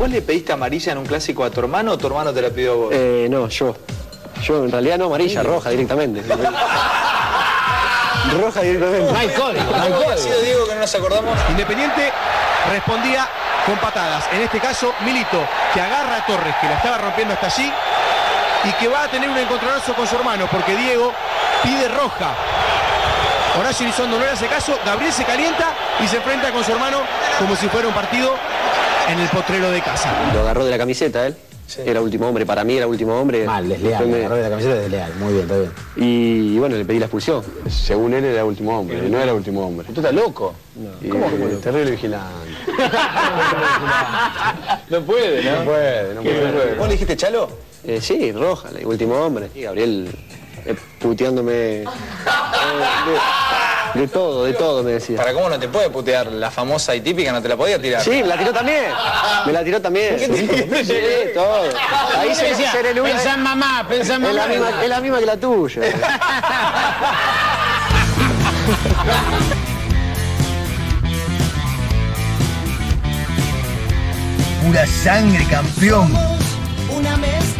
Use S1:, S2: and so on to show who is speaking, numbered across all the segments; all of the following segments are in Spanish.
S1: ¿Vos le pediste amarilla en un clásico a tu hermano o tu hermano te la pidió a vos?
S2: Eh, no, yo. Yo en realidad no amarilla, roja directamente. roja directamente.
S3: No hay código, no hay
S1: ¿Cómo había
S3: código.
S1: sido Diego que no nos acordamos?
S4: Independiente respondía con patadas. En este caso, Milito, que agarra a Torres, que la estaba rompiendo hasta allí, y que va a tener un encontronazo con su hermano, porque Diego pide roja. Horacio Elizondo no le hace caso, Gabriel se calienta y se enfrenta con su hermano como si fuera un partido en el potrero de casa.
S2: Lo agarró de la camiseta él. Era último hombre, para mí era último hombre.
S3: Mal, desleal.
S2: Me-
S3: agarró de la camiseta desleal. Muy bien, está bien.
S2: Y, bueno, le pedí la expulsión.
S5: Según él era último hombre, no era último hombre.
S3: ¿Tú estás loco?
S5: Y, eh, terrible vigilante. no puede, ¿no? No puede, no puede.
S1: ¿Vos le dijiste Chalo?
S2: Eh, sí, roja, le- último hombre. Y Gabriel eh, puteándome eh, de, de todo, de todo me decía.
S1: ¿Para cómo no te puede putear? La famosa y típica no te la podía tirar.
S2: Sí, me la tiró también. Me la tiró también. Sí, todo. Ahí se
S3: Decía,
S2: ser el único.
S3: Pensá en mamá, pensá en
S2: Es la,
S3: mamá.
S2: misma, es la misma que la tuya.
S6: Pura sangre, campeón.
S7: una mezcla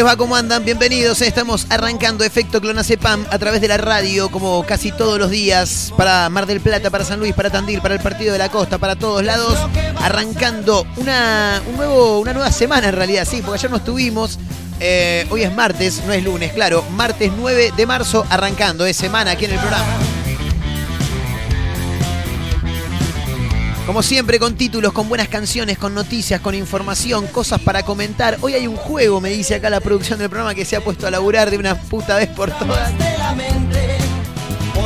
S8: les va? ¿Cómo andan? Bienvenidos. Estamos arrancando Efecto Clonacepam a través de la radio, como casi todos los días, para Mar del Plata, para San Luis, para Tandil, para el Partido de la Costa, para todos lados. Arrancando una, un nuevo, una nueva semana en realidad, sí, porque ayer no estuvimos. Eh, hoy es martes, no es lunes, claro. Martes 9 de marzo, arrancando, es semana aquí en el programa. Como siempre, con títulos, con buenas canciones, con noticias, con información, cosas para comentar. Hoy hay un juego, me dice acá la producción del programa, que se ha puesto a laburar de una puta vez por todas.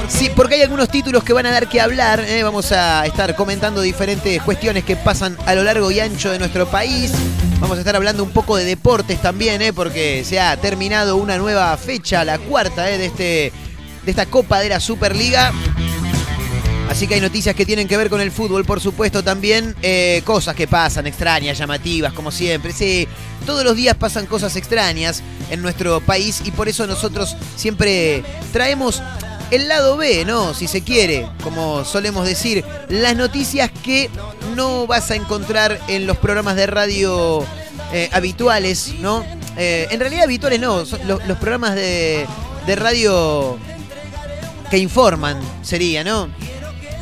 S8: Sí, porque hay algunos títulos que van a dar que hablar. ¿eh? Vamos a estar comentando diferentes cuestiones que pasan a lo largo y ancho de nuestro país. Vamos a estar hablando un poco de deportes también, ¿eh? porque se ha terminado una nueva fecha, la cuarta ¿eh? de, este, de esta Copa de la Superliga. Así que hay noticias que tienen que ver con el fútbol, por supuesto, también eh, cosas que pasan, extrañas, llamativas, como siempre. Sí, todos los días pasan cosas extrañas en nuestro país y por eso nosotros siempre traemos el lado B, ¿no? Si se quiere, como solemos decir, las noticias que no vas a encontrar en los programas de radio eh, habituales, ¿no? Eh, en realidad habituales no, son los, los programas de, de radio que informan, sería, ¿no?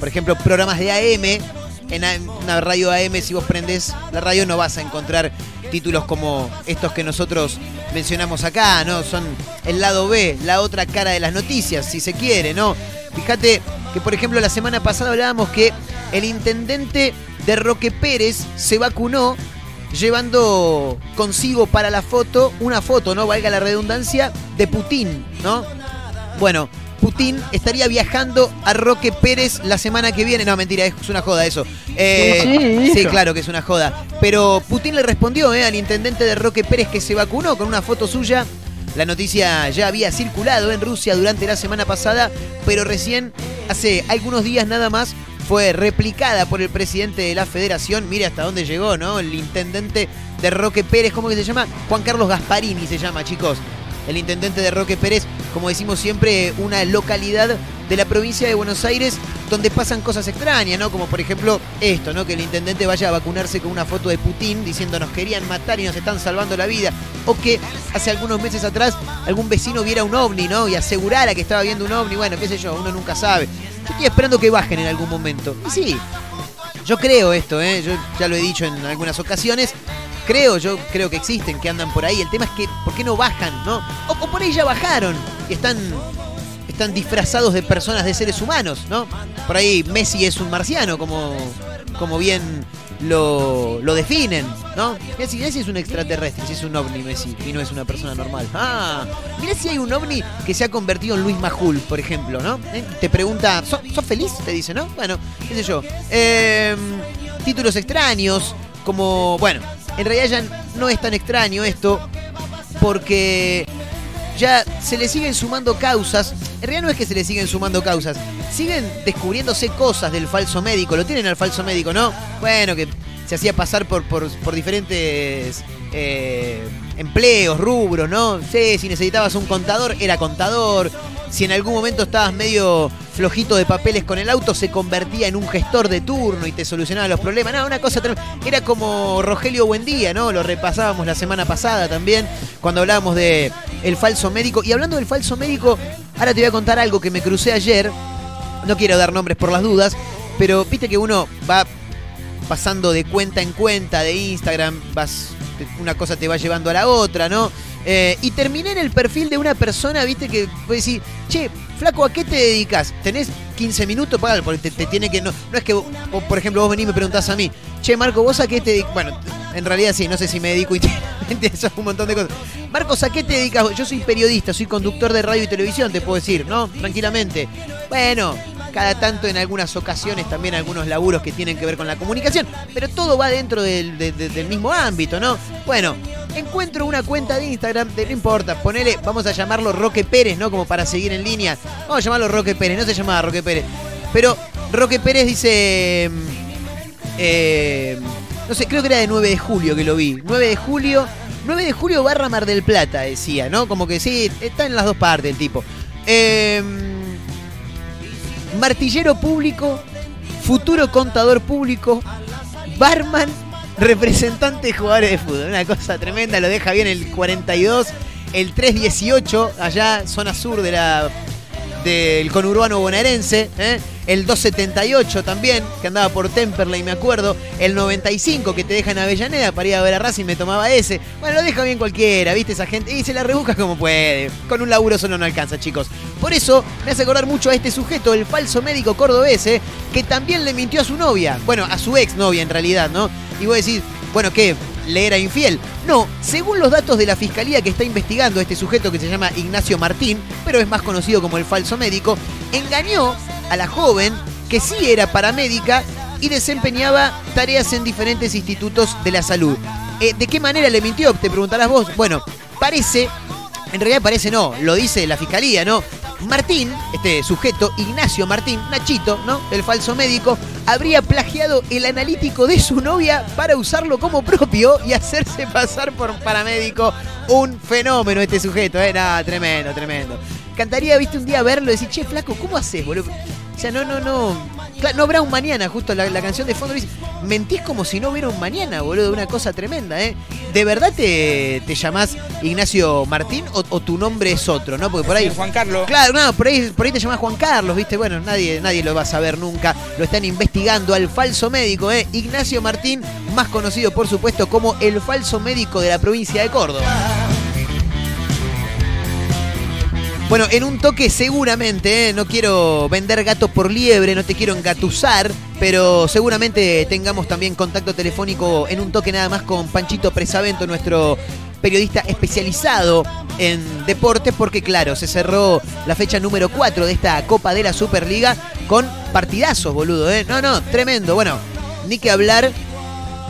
S8: Por ejemplo, programas de AM. En una radio AM, si vos prendés la radio, no vas a encontrar títulos como estos que nosotros mencionamos acá, ¿no? Son el lado B, la otra cara de las noticias, si se quiere, ¿no? Fíjate que, por ejemplo, la semana pasada hablábamos que el intendente de Roque Pérez se vacunó llevando consigo para la foto una foto, ¿no? Valga la redundancia, de Putin, ¿no? Bueno, Putin estaría viajando a Roque Pérez la semana que viene. No, mentira, es una joda eso. Eh, sí, claro que es una joda. Pero Putin le respondió eh, al intendente de Roque Pérez que se vacunó con una foto suya. La noticia ya había circulado en Rusia durante la semana pasada, pero recién, hace algunos días nada más, fue replicada por el presidente de la federación. Mire hasta dónde llegó, ¿no? El intendente de Roque Pérez, ¿cómo que se llama? Juan Carlos Gasparini se llama, chicos el intendente de Roque Pérez, como decimos siempre, una localidad de la provincia de Buenos Aires donde pasan cosas extrañas, ¿no? Como por ejemplo esto, ¿no? Que el intendente vaya a vacunarse con una foto de Putin diciendo nos querían matar y nos están salvando la vida. O que hace algunos meses atrás algún vecino viera un ovni, ¿no? Y asegurara que estaba viendo un ovni. Bueno, qué sé yo, uno nunca sabe. Yo estoy esperando que bajen en algún momento. Y sí, yo creo esto, ¿eh? Yo ya lo he dicho en algunas ocasiones. Creo, yo creo que existen, que andan por ahí. El tema es que, ¿por qué no bajan, no? O, por ahí ya bajaron y están, están disfrazados de personas, de seres humanos, ¿no? Por ahí Messi es un marciano, como, como bien lo, lo definen, ¿no? Messi, Messi es un extraterrestre, si es un ovni Messi, y no es una persona normal. Ah, mira si hay un ovni que se ha convertido en Luis Majul, por ejemplo, ¿no? ¿Eh? Te pregunta, ¿sos, feliz? Te dice, ¿no? Bueno, qué sé yo. Eh, títulos extraños, como, bueno, en realidad ya no es tan extraño esto, porque ya se le siguen sumando causas. En realidad no es que se le siguen sumando causas, siguen descubriéndose cosas del falso médico. Lo tienen al falso médico, ¿no? Bueno, que se hacía pasar por, por, diferentes eh, empleos, rubros, ¿no? Sí, si necesitabas un contador, era contador. Si en algún momento estabas medio flojito de papeles con el auto, se convertía en un gestor de turno y te solucionaba los problemas. No, una cosa. Era como Rogelio Buendía, ¿no? Lo repasábamos la semana pasada también, cuando hablábamos de el falso médico. Y hablando del falso médico, ahora te voy a contar algo que me crucé ayer. No quiero dar nombres por las dudas, pero viste que uno va pasando de cuenta en cuenta de Instagram, vas, una cosa te va llevando a la otra, ¿no? Eh, y terminé en el perfil de una persona, viste, que puede decir, che, flaco, ¿a qué te dedicas? ¿Tenés 15 minutos? para porque te, te, tiene que. No, no es que, vos, por ejemplo, vos venís y me preguntás a mí, che, Marco, ¿vos a qué te dedicas? Bueno, en realidad sí, no sé si me dedico íntegramente a un montón de cosas. Marcos, ¿a qué te dedicas? Yo soy periodista, soy conductor de radio y televisión, te puedo decir, ¿no? Tranquilamente. Bueno, cada tanto en algunas ocasiones también algunos laburos que tienen que ver con la comunicación, pero todo va dentro del, de, de, del mismo ámbito, ¿no? Bueno, encuentro una cuenta de Instagram, de, no importa, ponele, vamos a llamarlo Roque Pérez, ¿no? Como para seguir en línea. Vamos a llamarlo Roque Pérez, no se llamaba Roque Pérez. Pero Roque Pérez dice... Eh, no sé, creo que era de 9 de julio que lo vi. 9 de julio, 9 de julio barra Mar del Plata, decía, ¿no? Como que sí, está en las dos partes el tipo. Eh, martillero público, futuro contador público, barman, representante de jugadores de fútbol. Una cosa tremenda, lo deja bien el 42, el 318, allá, zona sur de la del conurbano bonaerense, ¿eh? el 278 también, que andaba por Temperley, me acuerdo, el 95 que te deja en Avellaneda para ir a ver a Racing, me tomaba ese. Bueno, lo deja bien cualquiera, ¿viste? Esa gente, y se la rebusca como puede. Con un laburo solo no alcanza, chicos. Por eso me hace acordar mucho a este sujeto, el falso médico cordobés, ¿eh? que también le mintió a su novia, bueno, a su ex novia en realidad, ¿no? Y vos decís, bueno, ¿qué? ¿Le era infiel? No, según los datos de la fiscalía que está investigando este sujeto que se llama Ignacio Martín, pero es más conocido como el falso médico, engañó a la joven que sí era paramédica y desempeñaba tareas en diferentes institutos de la salud. Eh, ¿De qué manera le mintió? Te preguntarás vos. Bueno, parece, en realidad parece no, lo dice la fiscalía, ¿no? Martín, este sujeto, Ignacio Martín, Nachito, ¿no? El falso médico, habría plagiado el analítico de su novia para usarlo como propio y hacerse pasar por paramédico. Un fenómeno este sujeto, ¿eh? Nada, tremendo, tremendo. Cantaría, viste, un día verlo y decir, che, flaco, ¿cómo haces, boludo? O sea, no, no, no. No habrá un mañana, justo la, la canción de fondo dice, mentís como si no hubiera un mañana, boludo, una cosa tremenda, ¿eh? ¿De verdad te, te llamás Ignacio Martín o, o, tu nombre es otro, no? Porque por ahí.
S9: Sí, Juan Carlos.
S8: Claro, no, por ahí, por ahí te llamás Juan Carlos, ¿viste? Bueno, nadie, nadie lo va a saber nunca. Lo están investigando al falso médico, ¿eh? Ignacio Martín, más conocido, por supuesto, como el falso médico de la provincia de Córdoba. Bueno, en un toque seguramente, ¿eh? no quiero vender gato por liebre, no te quiero engatusar, pero seguramente tengamos también contacto telefónico en un toque nada más con Panchito Presavento, nuestro periodista especializado en deportes, porque claro, se cerró la fecha número 4 de esta Copa de la Superliga con partidazos, boludo, ¿eh? No, no, tremendo. Bueno, ni que hablar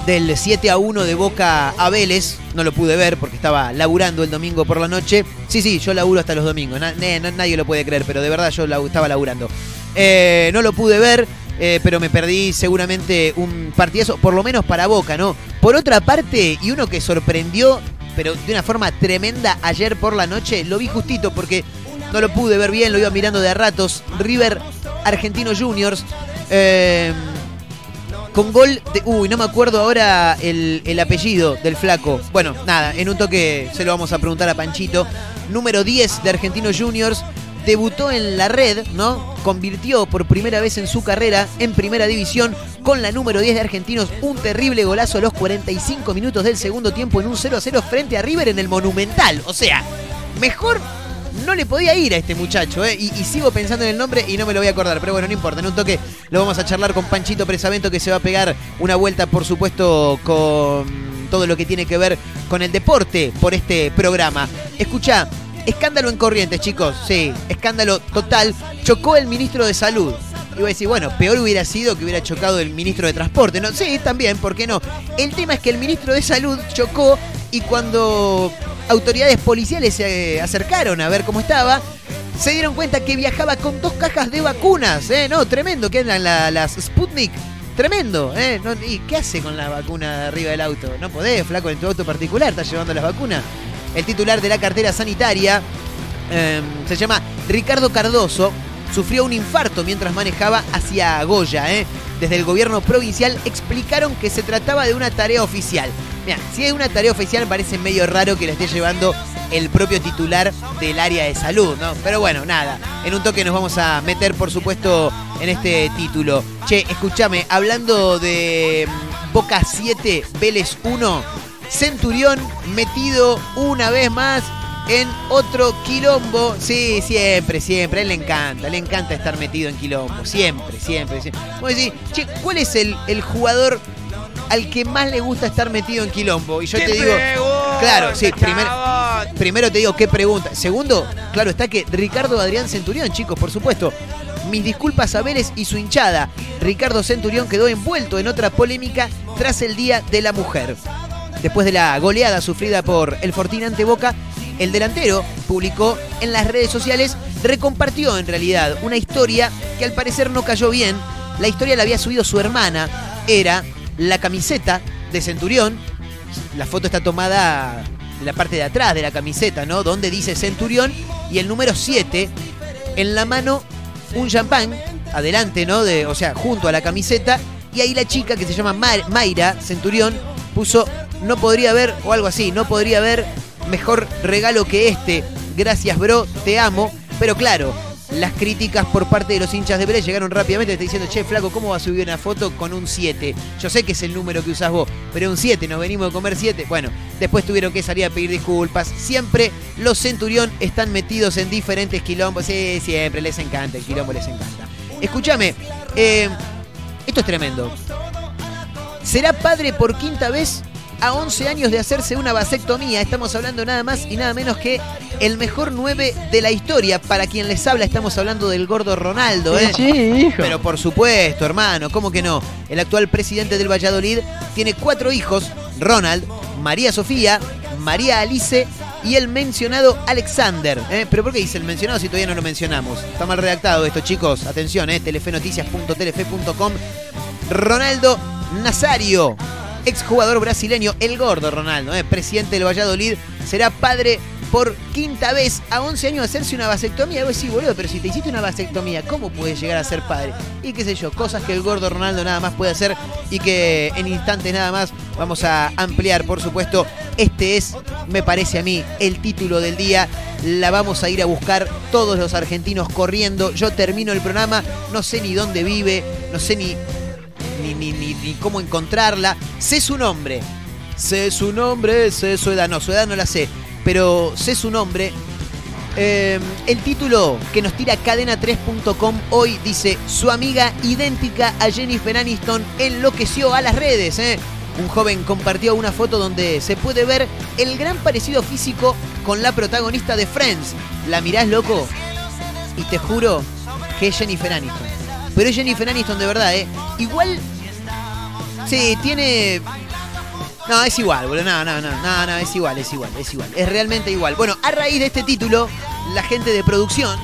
S8: del 7 a 1 de Boca a Vélez. No lo pude ver porque estaba laburando el domingo por la noche. Sí, sí, yo laburo hasta los domingos. Na- nadie lo puede creer, pero de verdad yo lau- estaba laburando. Eh, no lo pude ver, eh, pero me perdí seguramente un partidazo, por lo menos para Boca, ¿no? Por otra parte, y uno que sorprendió, pero de una forma tremenda ayer por la noche, lo vi justito porque no lo pude ver bien, lo iba mirando de a ratos. River Argentino Juniors. eh, con gol de. Uy, no me acuerdo ahora el, el apellido del flaco. Bueno, nada, en un toque se lo vamos a preguntar a Panchito. Número 10 de Argentinos Juniors. Debutó en la red, ¿no? Convirtió por primera vez en su carrera en primera división con la número 10 de Argentinos. Un terrible golazo a los 45 minutos del segundo tiempo en un 0 a 0 frente a River en el Monumental. O sea, mejor no le podía ir a este muchacho, ¿eh? y, y sigo pensando en el nombre y no me lo voy a acordar. Pero bueno, no importa, en un toque lo vamos a charlar con Panchito Presavento que se va a pegar una vuelta, por supuesto, con todo lo que tiene que ver con el deporte por este programa. Escucha, escándalo en Corrientes, chicos. Sí, escándalo total. Chocó el ministro de Salud. Iba a decir, bueno, peor hubiera sido que hubiera chocado el ministro de Transporte. ¿no? Sí, también, ¿por qué no? El tema es que el ministro de Salud chocó y cuando autoridades policiales se acercaron a ver cómo estaba, se dieron cuenta que viajaba con dos cajas de vacunas. ¿eh? No, tremendo, que eran la- las Sputnik. Tremendo, ¿eh? ¿Y qué hace con la vacuna arriba del auto? No podés, flaco, en tu auto particular, estás llevando las vacunas. El titular de la cartera sanitaria eh, se llama Ricardo Cardoso. Sufrió un infarto mientras manejaba hacia Goya. ¿eh? Desde el gobierno provincial explicaron que se trataba de una tarea oficial. Mira, si es una tarea oficial parece medio raro que la esté llevando el propio titular del área de salud, ¿no? Pero bueno, nada. En un toque nos vamos a meter, por supuesto, en este título. Che, escúchame, hablando de mm, Boca 7, Vélez 1, Centurión metido una vez más en otro quilombo. Sí, siempre, siempre. A él le encanta, le encanta estar metido en quilombo. Siempre, siempre. siempre. Vos decís, che, ¿cuál es el, el jugador al que más le gusta estar metido en quilombo? Y yo te digo. Claro, sí, primer- primero te digo qué pregunta. Segundo, claro, está que Ricardo Adrián Centurión, chicos, por supuesto. Mis disculpas a Vélez y su hinchada. Ricardo Centurión quedó envuelto en otra polémica tras el Día de la Mujer. Después de la goleada sufrida por el Fortín ante Boca, el delantero publicó en las redes sociales, recompartió en realidad una historia que al parecer no cayó bien. La historia la había subido su hermana, era la camiseta de Centurión. La foto está tomada de la parte de atrás de la camiseta, ¿no? Donde dice Centurión y el número 7 en la mano un champán, adelante, ¿no? De, o sea, junto a la camiseta. Y ahí la chica que se llama Mayra Centurión puso, no podría haber, o algo así, no podría haber mejor regalo que este. Gracias, bro, te amo. Pero claro, las críticas por parte de los hinchas de Vélez llegaron rápidamente. Te diciendo, che, flaco, ¿cómo va a subir una foto con un 7? Yo sé que es el número que usás vos, pero un 7, nos venimos a comer 7. Bueno, después tuvieron que salir a pedir disculpas. Siempre los Centurión están metidos en diferentes quilombos. Sí, siempre, les encanta, el quilombo les encanta. Escúchame, eh, esto es tremendo. Será padre por quinta vez a 11 años de hacerse una vasectomía. Estamos hablando nada más y nada menos que el mejor 9 de la historia. Para quien les habla, estamos hablando del gordo Ronaldo, ¿eh?
S5: Sí, hijo.
S8: Pero por supuesto, hermano, ¿cómo que no? El actual presidente del Valladolid tiene cuatro hijos: Ronald, María Sofía, María Alice y el mencionado Alexander. ¿eh? ¿Pero por qué dice el mencionado si todavía no lo mencionamos? Está mal redactado esto, chicos. Atención, ¿eh? telefenoticias.telefe.com. Ronaldo Nazario, exjugador brasileño, el gordo Ronaldo, ¿eh? presidente del Valladolid, será padre por quinta vez a 11 años de hacerse una vasectomía. Vos decís, boludo, pero si te hiciste una vasectomía, ¿cómo puedes llegar a ser padre? Y qué sé yo, cosas que el gordo Ronaldo nada más puede hacer y que en instantes nada más vamos a ampliar, por supuesto. Este es, me parece a mí, el título del día. La vamos a ir a buscar todos los argentinos corriendo. Yo termino el programa, no sé ni dónde vive, no sé ni ni, ni, ni, cómo encontrarla. Sé su nombre. Sé su nombre, sé su edad. No, su edad no la sé. Pero sé su nombre. Eh, el título que nos tira cadena3.com hoy dice: Su amiga idéntica a Jennifer Aniston enloqueció a las redes. ¿eh? Un joven compartió una foto donde se puede ver el gran parecido físico con la protagonista de Friends. ¿La mirás, loco? Y te juro que es Jennifer Aniston. Pero es Jennifer Aniston de verdad, ¿eh? Igual. Sí, tiene. No, es igual, boludo. No, no, no, no, no, es igual, es igual, es igual. Es realmente igual. Bueno, a raíz de este título, la gente de producción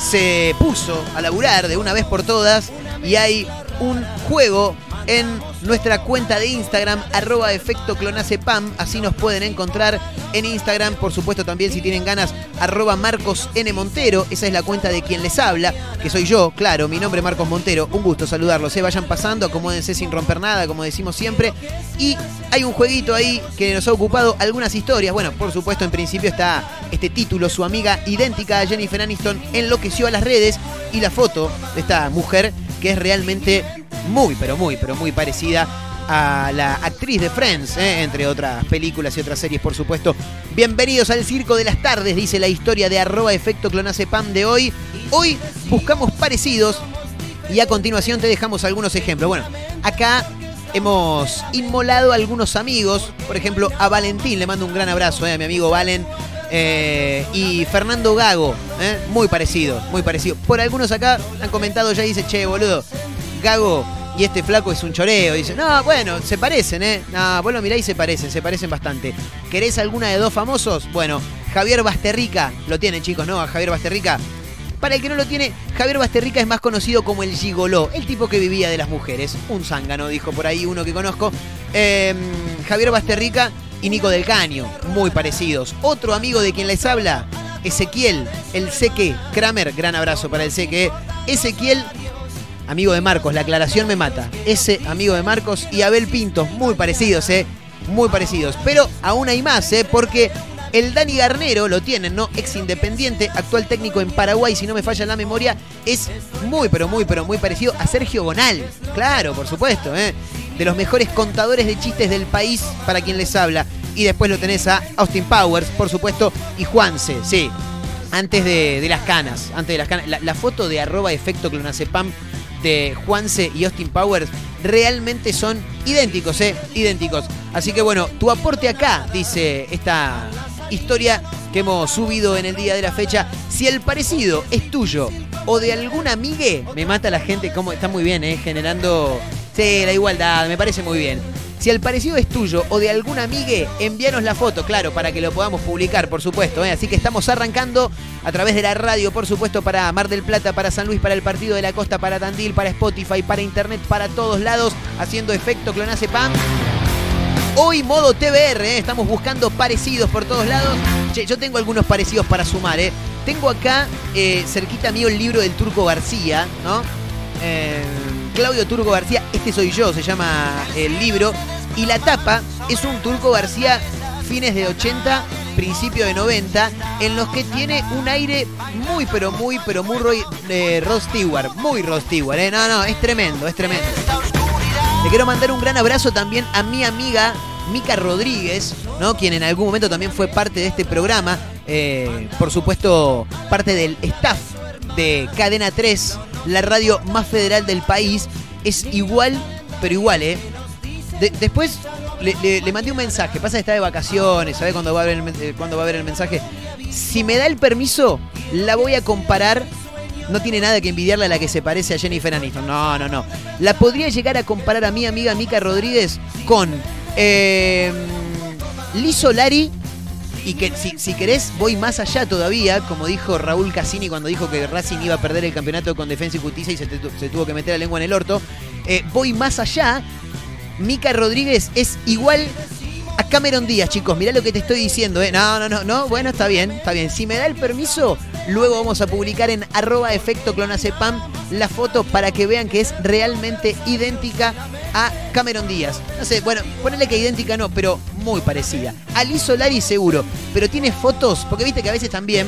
S8: se puso a laburar de una vez por todas y hay un juego en nuestra cuenta de Instagram, arroba efecto clonacepam, así nos pueden encontrar en Instagram, por supuesto también si tienen ganas, arroba Marcos N. Montero, esa es la cuenta de quien les habla, que soy yo, claro, mi nombre es Marcos Montero, un gusto saludarlos, se vayan pasando, acomódense sin romper nada, como decimos siempre, y hay un jueguito ahí que nos ha ocupado algunas historias, bueno, por supuesto en principio está este título, su amiga idéntica a Jennifer Aniston enloqueció a las redes, y la foto de esta mujer que es realmente muy, pero muy, pero muy parecida a la actriz de Friends, ¿eh? entre otras películas y otras series, por supuesto. Bienvenidos al Circo de las Tardes, dice la historia de arroba efecto clonacepam de hoy. Hoy buscamos parecidos y a continuación te dejamos algunos ejemplos. Bueno, acá hemos inmolado a algunos amigos, por ejemplo, a Valentín, le mando un gran abrazo ¿eh? a mi amigo Valen. Eh, y Fernando Gago, ¿eh? muy parecido, muy parecido. Por algunos acá han comentado ya, dice, che, boludo, Gago y este flaco es un choreo. Dice, no, bueno, se parecen, ¿eh? No, vos mirá y se parecen, se parecen bastante. ¿Querés alguna de dos famosos? Bueno, Javier Basterrica, lo tienen chicos, ¿no? A Javier Basterrica. Para el que no lo tiene, Javier Basterrica es más conocido como el gigoló, el tipo que vivía de las mujeres. Un zángano, dijo por ahí uno que conozco. Eh, Javier Basterrica y Nico del Caño, muy parecidos. Otro amigo de quien les habla, Ezequiel, el Seque Kramer, gran abrazo para el Seque. Ezequiel, amigo de Marcos, la aclaración me mata. Ese amigo de Marcos y Abel Pinto, muy parecidos, ¿eh? Muy parecidos. Pero aún hay más, ¿eh? Porque el Dani Garnero, lo tienen, ¿no? Ex independiente, actual técnico en Paraguay, si no me falla la memoria, es muy, pero muy, pero muy parecido a Sergio Bonal. Claro, por supuesto, ¿eh? De los mejores contadores de chistes del país para quien les habla. Y después lo tenés a Austin Powers, por supuesto, y Juanse, sí. Antes de, las canas, antes de las canas. La, foto de arroba efecto clonacepam de Juanse y Austin Powers realmente son idénticos, ¿eh? Idénticos. Así que bueno, tu aporte acá, dice esta historia que hemos subido en el día de la fecha. Si el parecido es tuyo o de algún amigue, me mata la gente, como está muy bien, ¿eh? Generando, sí, la igualdad, me parece muy bien. Si el parecido es tuyo o de algún amigue, envíanos la foto, claro, para que lo podamos publicar, por supuesto. ¿eh? Así que estamos arrancando a través de la radio, por supuesto, para Mar del Plata, para San Luis, para el Partido de la Costa, para Tandil, para Spotify, para Internet, para todos lados, haciendo efecto Clonacepam. Hoy modo TBR, ¿eh? estamos buscando parecidos por todos lados. Che, yo tengo algunos parecidos para sumar, ¿eh? Tengo acá, eh, cerquita mío, el libro del Turco García, ¿no? Claudio Turco García, este soy yo, se llama el libro. Y la tapa es un Turco García fines de 80, principio de 90, en los que tiene un aire muy, pero muy, pero muy Roy, eh, Rod Stewart, muy Rod Stewart, ¿eh? No, no, es tremendo, es tremendo. Le quiero mandar un gran abrazo también a mi amiga Mica Rodríguez, ¿no? quien en algún momento también fue parte de este programa, eh, por supuesto parte del staff de Cadena 3, la radio más federal del país, es igual, pero igual, ¿eh? De- después le, mandé un mensaje, pasa que está de vacaciones, ¿sabe cuándo va, a men- eh, el mensaje? Si me da el permiso, la voy a comparar no tiene nada que envidiarle a la que se parece a Jennifer Aniston. No, no, no. La podría llegar a comparar a mi amiga Mica Rodríguez con eh, Liz Solari. Y que si, si querés, voy más allá todavía, como dijo Raúl Cassini cuando dijo que Racing iba a perder el campeonato con Defensa y Justicia y se, se tuvo que meter la lengua en el orto. Eh, voy más allá. Mica Rodríguez es igual a Cameron Díaz, chicos. Mirá lo que te estoy diciendo, ¿eh? No, no, no, no. Bueno, está bien, está bien. Si me da el permiso, luego vamos a publicar en arroba efecto clonacepam la foto para que vean que es realmente idéntica a Cameron Díaz. No sé, bueno, ponele que idéntica no, pero muy parecida. A Liz Solari seguro, pero tiene fotos, porque viste que a veces también,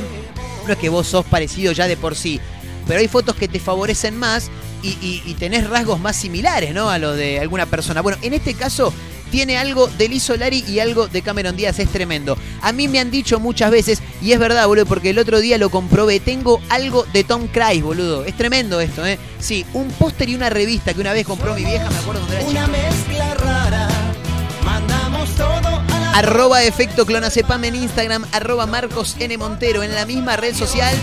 S8: no es que vos sos parecido ya de por sí, pero hay fotos que te favorecen más y, y- y tenés rasgos más similares, ¿no? A lo de alguna persona. Bueno, en este caso
S10: tiene algo de Liz Solari y algo de Cameron Díaz, es tremendo. A mí me han dicho muchas veces, y es verdad, boludo, porque el otro día lo comprobé, tengo algo de Tom Cruise, boludo. Es tremendo esto, ¿eh? Sí, un póster y una revista que una vez compró mi vieja, me acuerdo cuando era
S7: Una
S10: chico.
S7: mezcla rara, mandamos todo a la
S10: Arroba efecto clonacepam en Instagram, arroba Marcos N. Montero en la misma red social.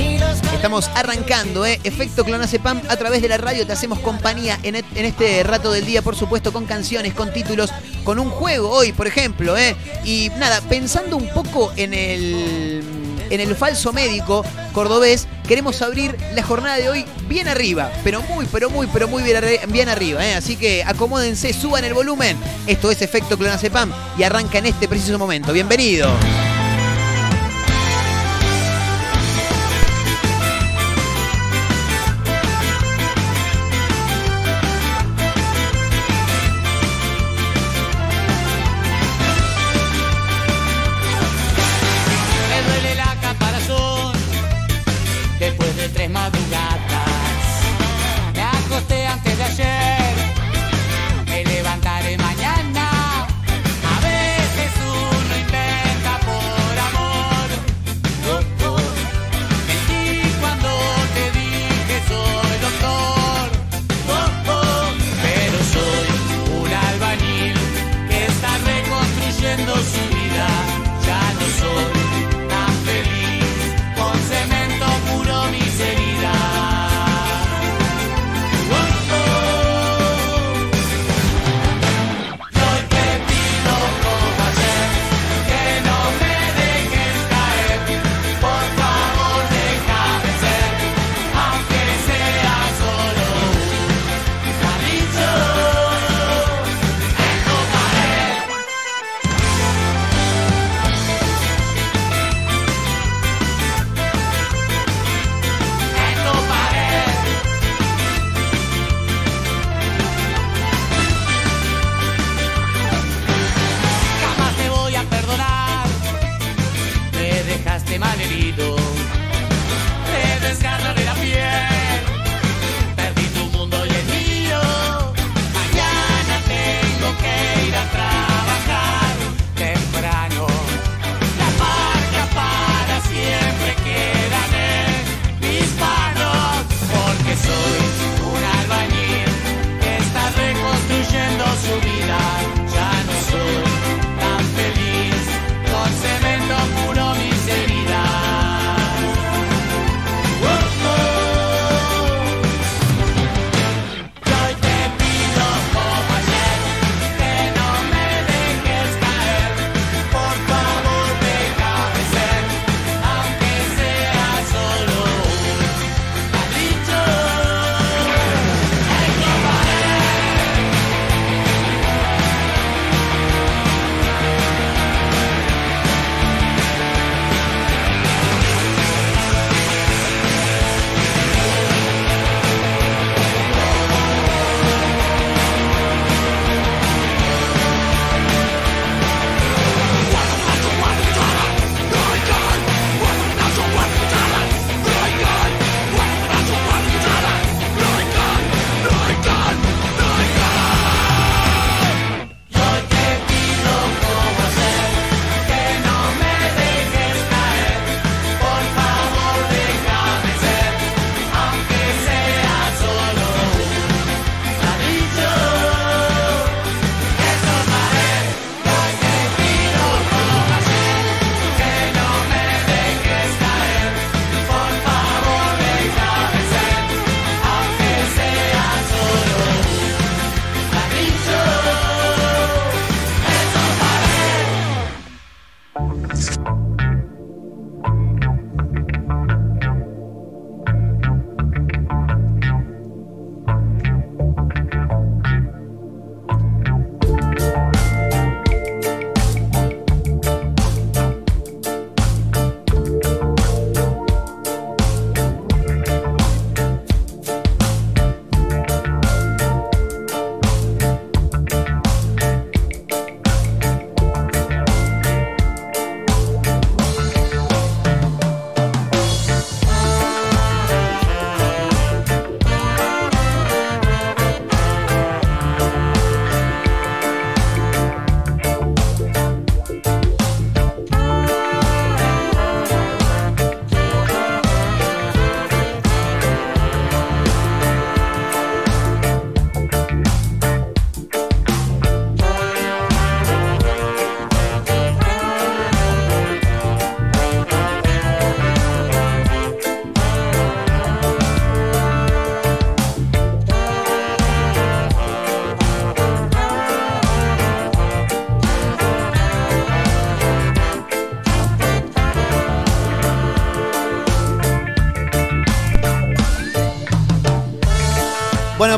S10: Estamos arrancando, ¿eh? Efecto Clonacepam a través de la radio. Te hacemos compañía en, et- en este rato del día, por supuesto, con canciones, con títulos, con un juego hoy, por ejemplo, ¿eh? Y nada, pensando un poco en el, en el falso médico cordobés, queremos abrir la jornada de hoy bien arriba, pero muy, pero muy, pero muy bien, arri- bien arriba, ¿eh? Así que acomódense, suban el volumen. Esto es Efecto Clonacepam y arranca en este preciso momento. Bienvenido.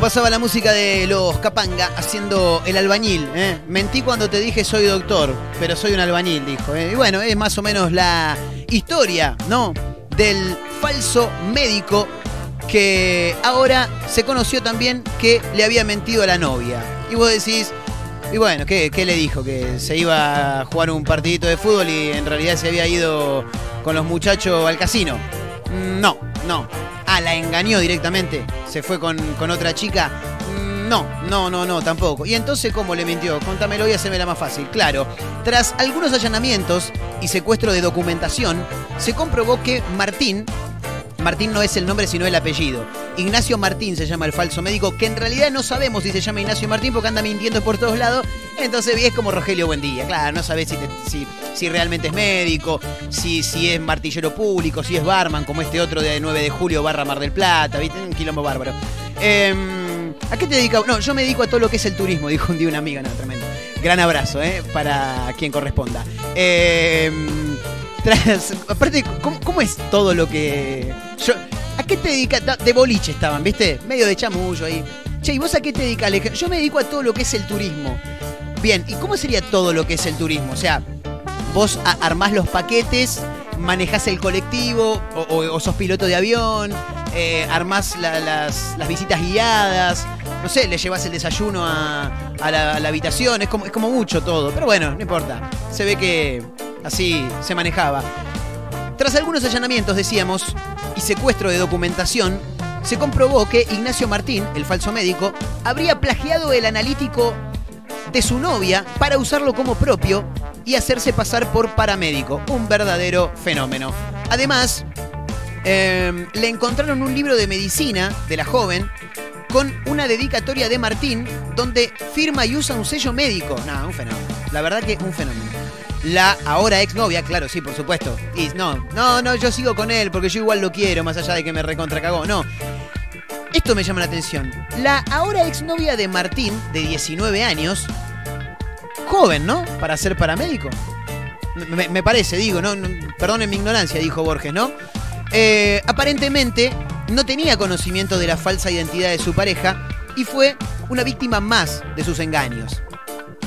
S8: Pasaba la música de los Capanga haciendo el albañil. ¿eh? Mentí cuando te dije soy doctor, pero soy un albañil, dijo. ¿eh? Y bueno, es más o menos la historia, ¿no? Del falso médico que ahora se conoció también que le había mentido a la novia. Y vos decís, y bueno, ¿qué, qué le dijo? Que se iba a jugar un partidito de fútbol y en realidad se había ido con los muchachos al casino. No, no. La engañó directamente. Se fue con, con otra chica. Mm, No, no, no, no, tampoco. ¿Y entonces cómo le mintió? Contámelo y hacémela más fácil. Claro, tras algunos allanamientos y secuestro de documentación, se comprobó que Martín, Martín no es el nombre sino el apellido. Ignacio Martín se llama el falso médico, que en realidad no sabemos si se llama Ignacio Martín porque anda mintiendo por todos lados. Entonces es como Rogelio Buendía. Claro, no sabes si, si, realmente es médico, si, si es martillero público, si es barman, como este otro de 9 de julio barra Mar del Plata, ¿viste? Un quilombo bárbaro. Em, ¿A qué te dedicas? No, yo me dedico a todo lo que es el turismo, dijo un día una amiga, no, tremendo. Gran abrazo, ¿eh? Para quien corresponda. Em, tras- aparte, ¿cómo, cómo es todo lo que. ¿A qué te dedicas? De boliche estaban, ¿viste? Medio de chamullo ahí. Che, ¿y vos a qué te dedicas? Alej- Yo me dedico a todo lo que es el turismo. Bien, ¿y cómo sería todo lo que es el turismo? O sea, vos armás los paquetes, manejás el colectivo, o, sos piloto de avión, eh, armás la- las, visitas guiadas, no sé, le llevas el desayuno a, a la, a la habitación, es como, es como mucho todo, pero bueno, no importa. Se ve que así se manejaba. Tras algunos allanamientos, decíamos, y secuestro de documentación, se comprobó que Ignacio Martín, el falso médico, habría plagiado el analítico de su novia para usarlo como propio y hacerse pasar por paramédico. Un verdadero fenómeno. Además, eh, le encontraron un libro de medicina de la joven con una dedicatoria de Martín donde firma y usa un sello médico. Nada, un fenómeno. La verdad que un fenómeno. La ahora exnovia, claro, sí, por supuesto. Y no, no, no, yo sigo con él porque yo igual lo quiero, más allá de que me recontra cagó. No. Esto me llama la atención. La ahora exnovia de Martín, de 19 años, joven, ¿no? Para ser paramédico. Me, parece, digo, ¿no? no perdonen mi ignorancia, dijo Borges, ¿no? Eh, aparentemente no tenía conocimiento de la falsa identidad de su pareja y fue una víctima más de sus engaños.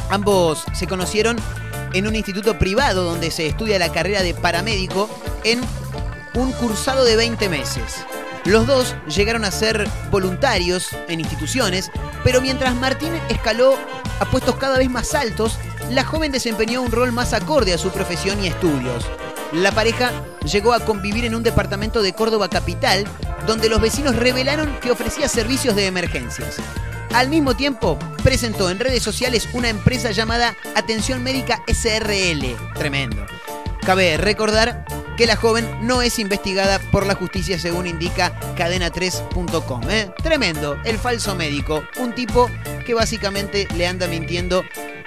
S8: Ambos se conocieron en un instituto privado donde se estudia la carrera de paramédico en un cursado de 20 meses. Los dos llegaron a ser voluntarios en instituciones, pero mientras Martín escaló a puestos cada vez más altos, la joven desempeñó un rol más acorde a su profesión y estudios. La pareja llegó a convivir en un departamento de Córdoba capital, donde los vecinos revelaron que ofrecía servicios de emergencias. Al mismo tiempo, presentó en redes sociales una empresa llamada Atención Médica SRL. Tremendo. Cabe recordar que la joven no es investigada por la justicia según indica cadena3.com. ¿eh? Tremendo, el falso médico, un tipo que básicamente le anda mintiendo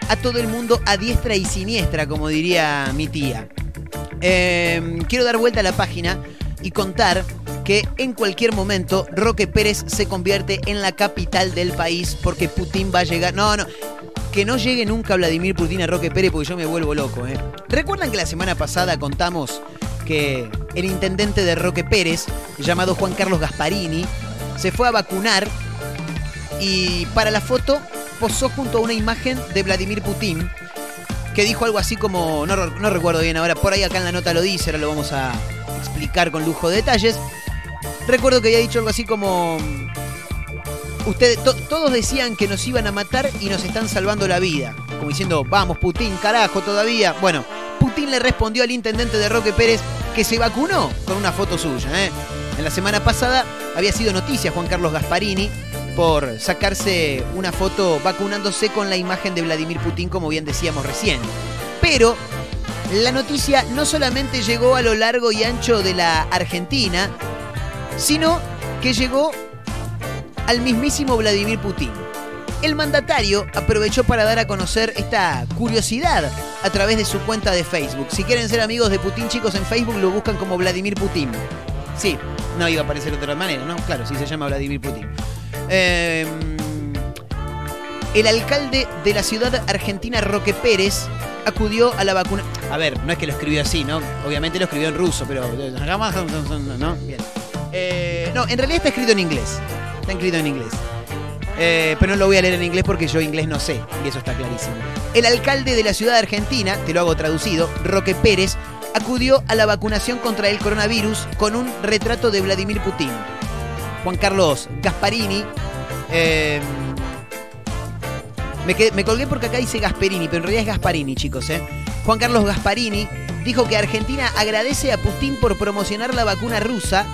S8: a todo el mundo a diestra y siniestra, como diría mi tía. Eh, quiero dar vuelta a la página y contar que en cualquier momento Roque Pérez se convierte en la capital del país porque Putin va a llegar. No, no. Que no llegue nunca Vladimir Putin a Roque Pérez porque yo me vuelvo loco. ¿eh? ¿Recuerdan que la semana pasada contamos que el intendente de Roque Pérez, llamado Juan Carlos Gasparini, se fue a vacunar y para la foto posó junto a una imagen de Vladimir Putin que dijo algo así como, no, no recuerdo bien ahora, por ahí acá en la nota lo dice, ahora lo vamos a explicar con lujo de detalles. Recuerdo que había dicho algo así como, ustedes, to- todos decían que nos iban a matar y nos están salvando la vida, como diciendo, vamos Putin, carajo todavía. Bueno, Putin le respondió al intendente de Roque Pérez que se vacunó con una foto suya. ¿eh? En la semana pasada había sido noticia Juan Carlos Gasparini por sacarse una foto vacunándose con la imagen de Vladimir Putin, como bien decíamos recién. Pero la noticia no solamente llegó a lo largo y ancho de la Argentina, sino que llegó al mismísimo Vladimir Putin. El mandatario aprovechó para dar a conocer esta curiosidad a través de su cuenta de Facebook. Si quieren ser amigos de Putin, chicos, en Facebook lo buscan como Vladimir Putin. Sí, no iba a aparecer de otra manera, ¿no? Claro, sí se llama Vladimir Putin. Eh, el alcalde de la ciudad argentina, Roque Pérez, acudió a la vacuna. A ver, no es que lo escribió así, ¿no? Obviamente lo escribió en ruso, pero. ¿No? Bien. Eh, no, en realidad está escrito en inglés. Está escrito en inglés. Eh, pero no lo voy a leer en inglés porque yo inglés no sé, y eso está clarísimo. El alcalde de la ciudad de Argentina, te lo hago traducido, Roque Pérez, acudió a la vacunación contra el coronavirus con un retrato de Vladimir Putin. Juan Carlos Gasparini. eh, me, colgué porque acá dice Gasperini, pero en realidad es Gasparini, chicos. ¿eh? Juan Carlos Gasparini dijo que Argentina agradece a Putin por promocionar la vacuna rusa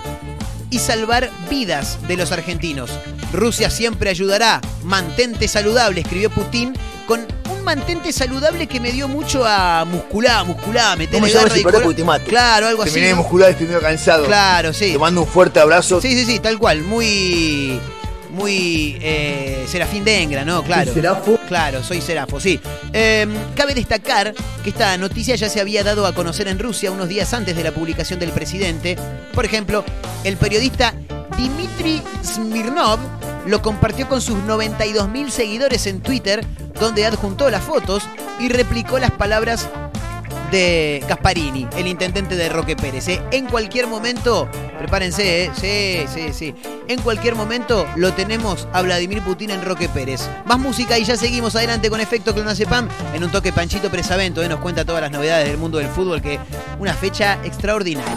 S8: y salvar vidas de los argentinos. Rusia siempre ayudará. Mantente saludable, escribió Putin con un mantente saludable que me dio mucho a musculá, musculá,
S6: No
S8: metele
S6: me llames porque te mato.
S8: Claro, algo así.
S6: Terminé de
S8: ¿no?
S6: muscular, estoy medio cansado.
S8: Claro, sí.
S6: Te mando un fuerte abrazo.
S8: Sí, sí, sí, tal cual. Muy. Muy. Eh, Serafín de Engra, ¿no? Claro.
S6: ¿Soy Serafo?
S8: Claro, soy Serafo, sí. Eh, cabe destacar que esta noticia ya se había dado a conocer en Rusia unos días antes de la publicación del presidente. Por ejemplo, el periodista Dmitry Smirnov lo compartió con sus 92.000 seguidores en Twitter, donde adjuntó las fotos y replicó las palabras de Gasparini, el intendente de Roque Pérez. ¿eh? En cualquier momento, prepárense, ¿eh? sí, sí, sí. En cualquier momento lo tenemos a Vladimir Putin en Roque Pérez. Más música y ya seguimos adelante con efecto Clonazepam en un toque Panchito Presavento. ¿eh? Nos cuenta todas las novedades del mundo del fútbol, que una fecha extraordinaria.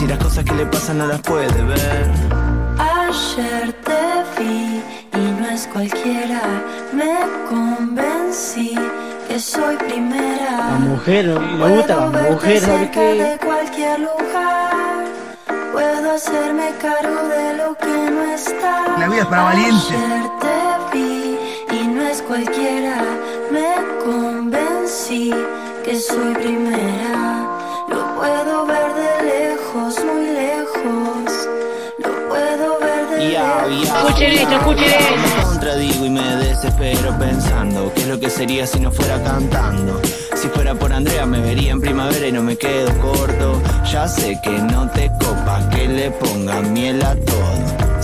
S11: y las cosas que le pasan no las puede ver.
S12: Ayer te vi y no es cualquiera, me convencí que soy primera.
S3: La mujer, me gusta la mujer, ¿sabes
S12: cerca de cualquier lugar. Puedo hacerme cargo de lo que no está.
S6: La vida es para valientes.
S12: Ayer te vi y no es cualquiera, me convencí que soy primera. Lo puedo ver de lejos, muy lejos. Lo puedo ver de lejos.
S11: ya.
S13: Escuchen esto, escuchen esto.
S11: Me contradigo y me desespero pensando qué es lo que sería si no fuera cantando. Si fuera por Andrea me vería en primavera y no me quedo corto. Ya sé que no te copa que le ponga miel a todo.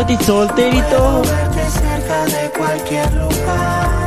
S3: Estoy solterito.
S12: Cerca de cualquier lugar.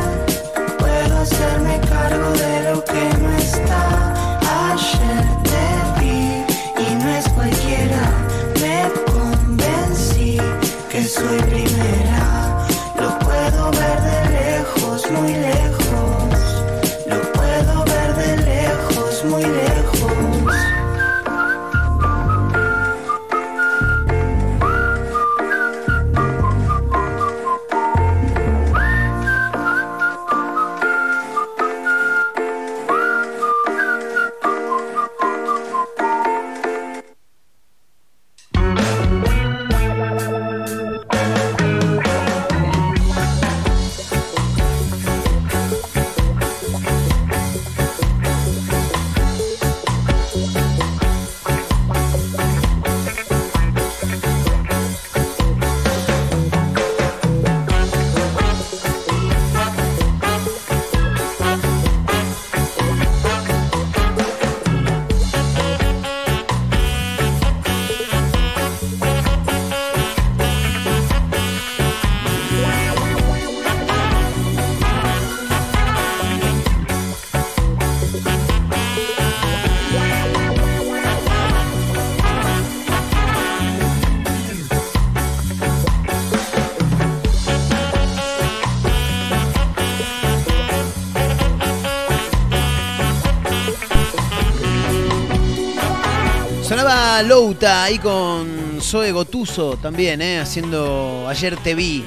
S8: Louta ahí con Zoe Gotuso también, ¿eh? haciendo Ayer te vi.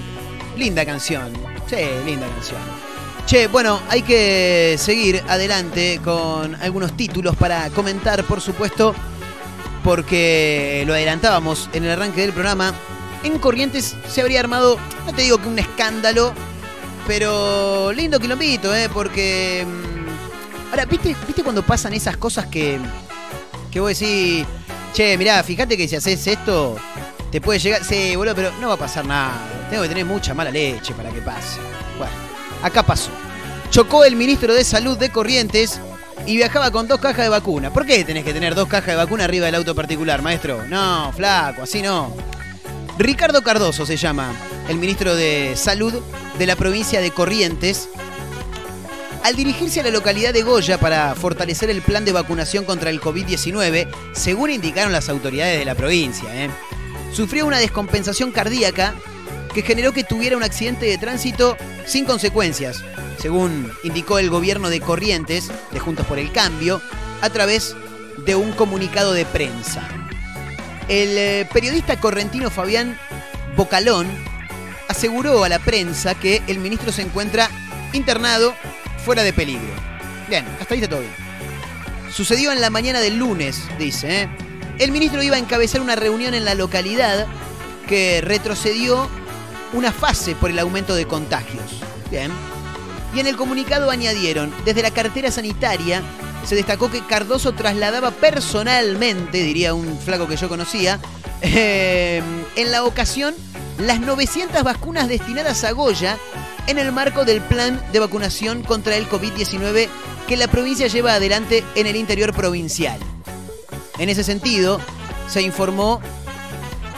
S8: Linda canción. Sí, linda canción. Che, bueno, hay que seguir adelante con algunos títulos para comentar, por supuesto, porque lo adelantábamos en el arranque del programa. En Corrientes se habría armado, no te digo que un escándalo, pero lindo quilombito, ¿eh? Porque. mm, Ahora, ¿viste, ¿viste cuando pasan esas cosas que, que vos decís, che, mirá, fíjate que si haces esto, te puede llegar. Sí, boludo, pero no va a pasar nada. Tengo que tener mucha mala leche para que pase. Bueno, acá pasó. Chocó el ministro de Salud de Corrientes y viajaba con dos cajas de vacuna. ¿Por qué tenés que tener dos cajas de vacuna arriba del auto particular, maestro? No, flaco, así no. Ricardo Cardoso se llama, el ministro de Salud de la provincia de Corrientes. Al dirigirse a la localidad de Goya para fortalecer el plan de vacunación contra el COVID-19, según indicaron las autoridades de la provincia, ¿eh? sufrió una descompensación cardíaca que generó que tuviera un accidente de tránsito sin consecuencias, según indicó el gobierno de Corrientes, de Juntos por el Cambio, a través de un comunicado de prensa. El eh, periodista correntino Fabián Bocalón aseguró a la prensa que el ministro se encuentra internado fuera de peligro. Bien, hasta ahí está todo bien. Sucedió en la mañana del lunes, dice. ¿eh? El ministro iba a encabezar una reunión en la localidad que retrocedió una fase por el aumento de contagios. Bien. Y en el comunicado añadieron, desde la cartera sanitaria se destacó que Cardoso trasladaba personalmente, diría un flaco que yo conocía, eh, en la ocasión las 900 vacunas destinadas a Goya en el marco del plan de vacunación contra el COVID-19 que la provincia lleva adelante en el interior provincial. En ese sentido, se informó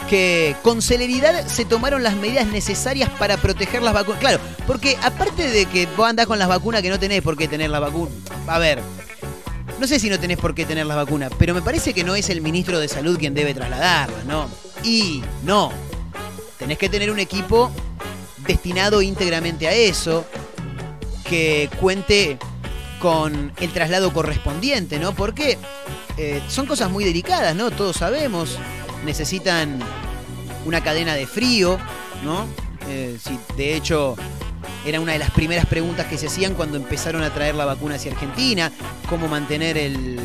S8: que con celeridad se tomaron las medidas necesarias para proteger las vacunas. Claro, porque aparte de que vos andás con las vacunas que no tenés por qué tener la vacuna. A ver, no sé si no tenés por qué tener las vacunas, pero me parece que no es el ministro de salud quien debe trasladarlas, ¿no? Y no. Tenés que tener un equipo destinado íntegramente a eso, que cuente con el traslado correspondiente, ¿no? Porque eh, son cosas muy delicadas, ¿no? Todos sabemos. Necesitan una cadena de frío, ¿no? Eh, si, de hecho, era una de las primeras preguntas que se hacían cuando empezaron a traer la vacuna hacia Argentina, cómo mantener el,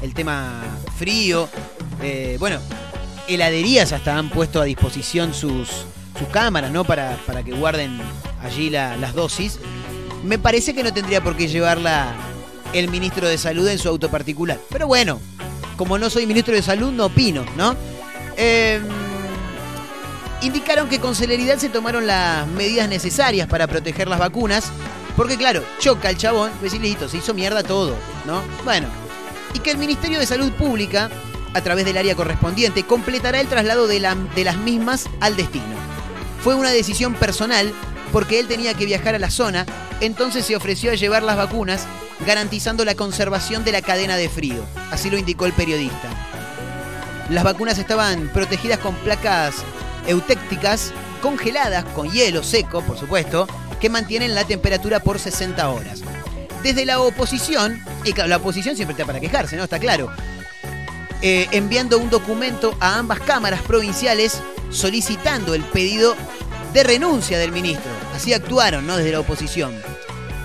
S8: el tema frío. Eh, bueno, heladerías hasta han puesto a disposición sus, sus cámaras, ¿no? Para, para que guarden allí la- las dosis. Me parece que no tendría por qué llevarla el ministro de Salud en su auto particular. Pero bueno, como no soy ministro de Salud, no opino, ¿no? Eh, indicaron que con celeridad se tomaron las medidas necesarias para proteger las vacunas. Porque claro, choca el chabón, pues sí, listo, se hizo mierda todo, ¿no? Bueno, y que el Ministerio de Salud Pública, a través del área correspondiente, completará el traslado de, la- de las mismas al destino. Fue una decisión personal porque él tenía que viajar a la zona, entonces se ofreció a llevar las vacunas, garantizando la conservación de la cadena de frío. Así lo indicó el periodista. Las vacunas estaban protegidas con placas eutécticas congeladas con hielo seco, por supuesto, que mantienen la temperatura por 60 horas. Desde la oposición, y claro, la oposición siempre está para quejarse, ¿no? Está claro. Eh, enviando un documento a ambas cámaras provinciales solicitando el pedido de renuncia del ministro. Así actuaron, ¿no? Desde la oposición.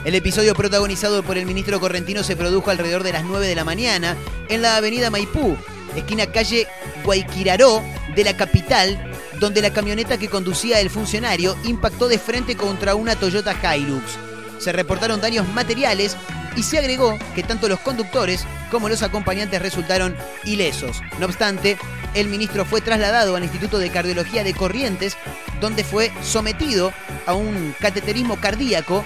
S8: El episodio protagonizado por el ministro correntino se produjo alrededor de las 9 de la mañana en la avenida Maipú, esquina calle Guayquiraró de la capital, donde la camioneta que conducía el funcionario impactó de frente contra una Toyota Hilux. Se reportaron daños materiales y se agregó que tanto los conductores como los acompañantes resultaron ilesos. No obstante, el ministro fue trasladado al Instituto de Cardiología de Corrientes, donde fue sometido a un cateterismo cardíaco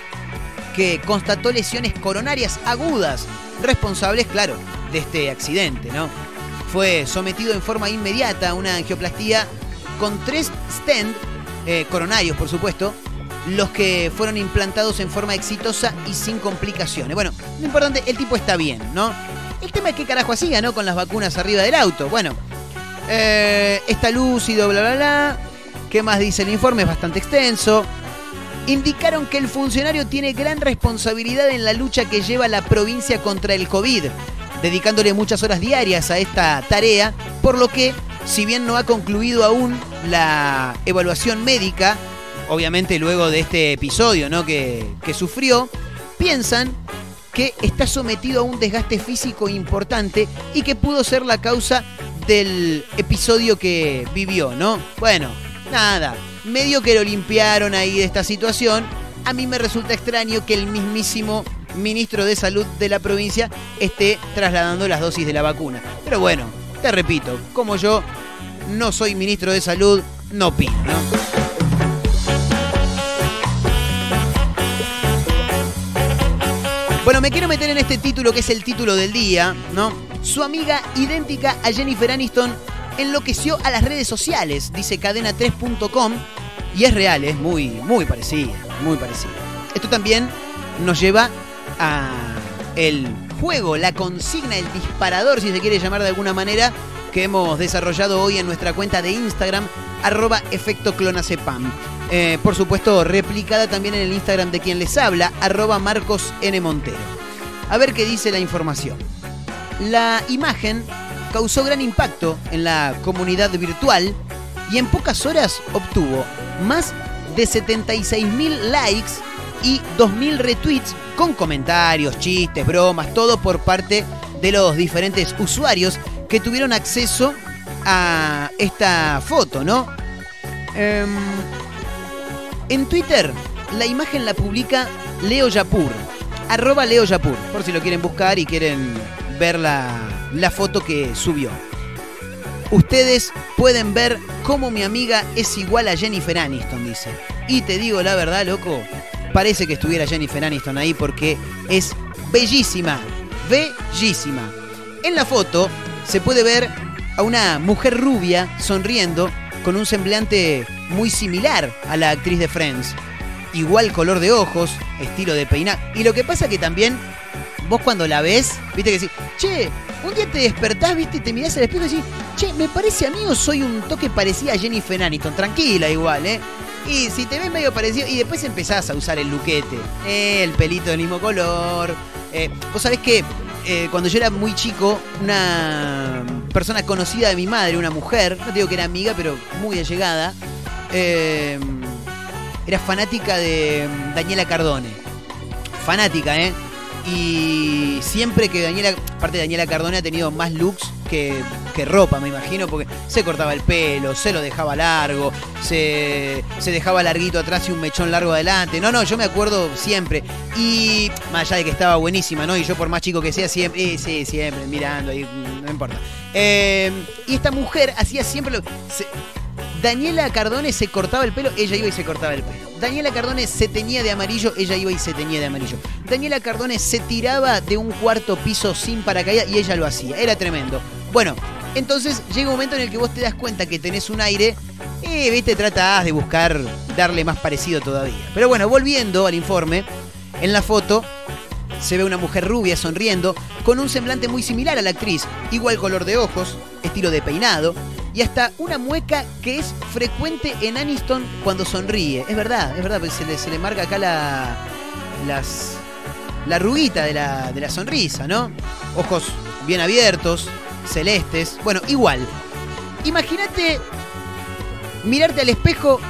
S8: que constató lesiones coronarias agudas, responsables, claro, de este accidente, ¿no? Fue sometido en forma inmediata a una angioplastía con tres stent eh, coronarios, por supuesto, los que fueron implantados en forma exitosa y sin complicaciones. Bueno, lo importante, el tipo está bien, ¿no? El tema es qué carajo hacía, ¿no? Con las vacunas arriba del auto. Bueno, eh, está lúcido, bla, bla, bla. ¿Qué más dice el informe? Es bastante extenso. Indicaron que el funcionario tiene gran responsabilidad en la lucha que lleva la provincia contra el COVID. dedicándole muchas horas diarias a esta tarea, por lo que, si bien no ha concluido aún la evaluación médica, obviamente luego de este episodio ¿no? que, sufrió, piensan que está sometido a un desgaste físico importante y que pudo ser la causa del episodio que vivió, ¿no? Bueno, nada, medio que lo limpiaron ahí de esta situación. A mí me resulta extraño que el mismísimo ministro de Salud de la provincia esté trasladando las dosis de la vacuna. Pero bueno, te repito, como yo no soy ministro de Salud, no opino, meter en este título que es el título del día, ¿no? Su amiga idéntica a Jennifer Aniston enloqueció a las redes sociales, dice cadena3.com, y es real, es muy, muy parecida, muy parecida. Esto también nos lleva a el juego, la consigna, el disparador, si se quiere llamar de alguna manera, que hemos desarrollado hoy en nuestra cuenta de Instagram, arroba efecto clonacepam. Eh, por supuesto, replicada también en el Instagram de quien les habla, arroba Marcos. Montero. A ver qué dice la información. La imagen causó gran impacto en la comunidad virtual y en pocas horas obtuvo más de 76.000 likes y 2.000 retweets con comentarios, chistes, bromas, todo por parte de los diferentes usuarios que tuvieron acceso a esta foto, ¿no? Em, en Twitter, la imagen la publica Leo Yapur, arroba Leo Yapur, por si lo quieren buscar y quieren ver la, la foto que subió. Ustedes pueden ver cómo mi amiga es igual a Jennifer Aniston, dice. Y te digo la verdad, loco, parece que estuviera Jennifer Aniston ahí porque es bellísima, bellísima. En la foto se puede ver a una mujer rubia sonriendo con un semblante muy similar a la actriz de Friends. Igual color de ojos, estilo de peinado. Y lo que pasa que también vos cuando la ves, viste que decís, che, un día te despertás, viste, te mirás al espejo y decís, che, me parece a mí o soy un toque parecida a Jennifer Aniston. Tranquila igual, ¿eh? Y si te ves medio parecido, y después empezás a usar el luquete, eh, el pelito del mismo color. Eh, vos sabés que eh, cuando yo era muy chico, una persona conocida de mi madre, una mujer, no digo que era amiga, pero muy allegada, eh, era fanática de Daniela Cardone. Fanática, ¿eh? Y siempre que Daniela, aparte de Daniela Cardone, ha tenido más looks que, que ropa, me imagino, porque se cortaba el pelo, se lo dejaba largo, se, se dejaba larguito atrás y un mechón largo adelante. No, no, yo me acuerdo siempre. Y más allá de que estaba buenísima, ¿no? Y yo por más chico que sea, siempre, eh, sí, siempre, mirando ahí, no importa. Eh, y esta mujer hacía siempre lo... se- Daniela Cardone se cortaba el pelo, ella iba y se cortaba el pelo. Daniela Cardone se teñía de amarillo, ella iba y se teñía de amarillo. Daniela Cardone se tiraba de un cuarto piso sin paracaídas y ella lo hacía. Era tremendo. Bueno, entonces llega un momento en el que vos te das cuenta que tenés un aire y, viste, tratás de buscar darle más parecido todavía. Pero bueno, volviendo al informe, en la foto se ve una mujer rubia sonriendo, con un semblante muy similar a la actriz, igual color de ojos, estilo de peinado, y hasta una mueca que es frecuente en Aniston cuando sonríe. Es verdad, es verdad, porque se le, se le marca acá la, las, la arruguita de la, de la sonrisa, ¿no? Ojos bien abiertos, celestes, bueno, igual. Imagínate mirarte al espejo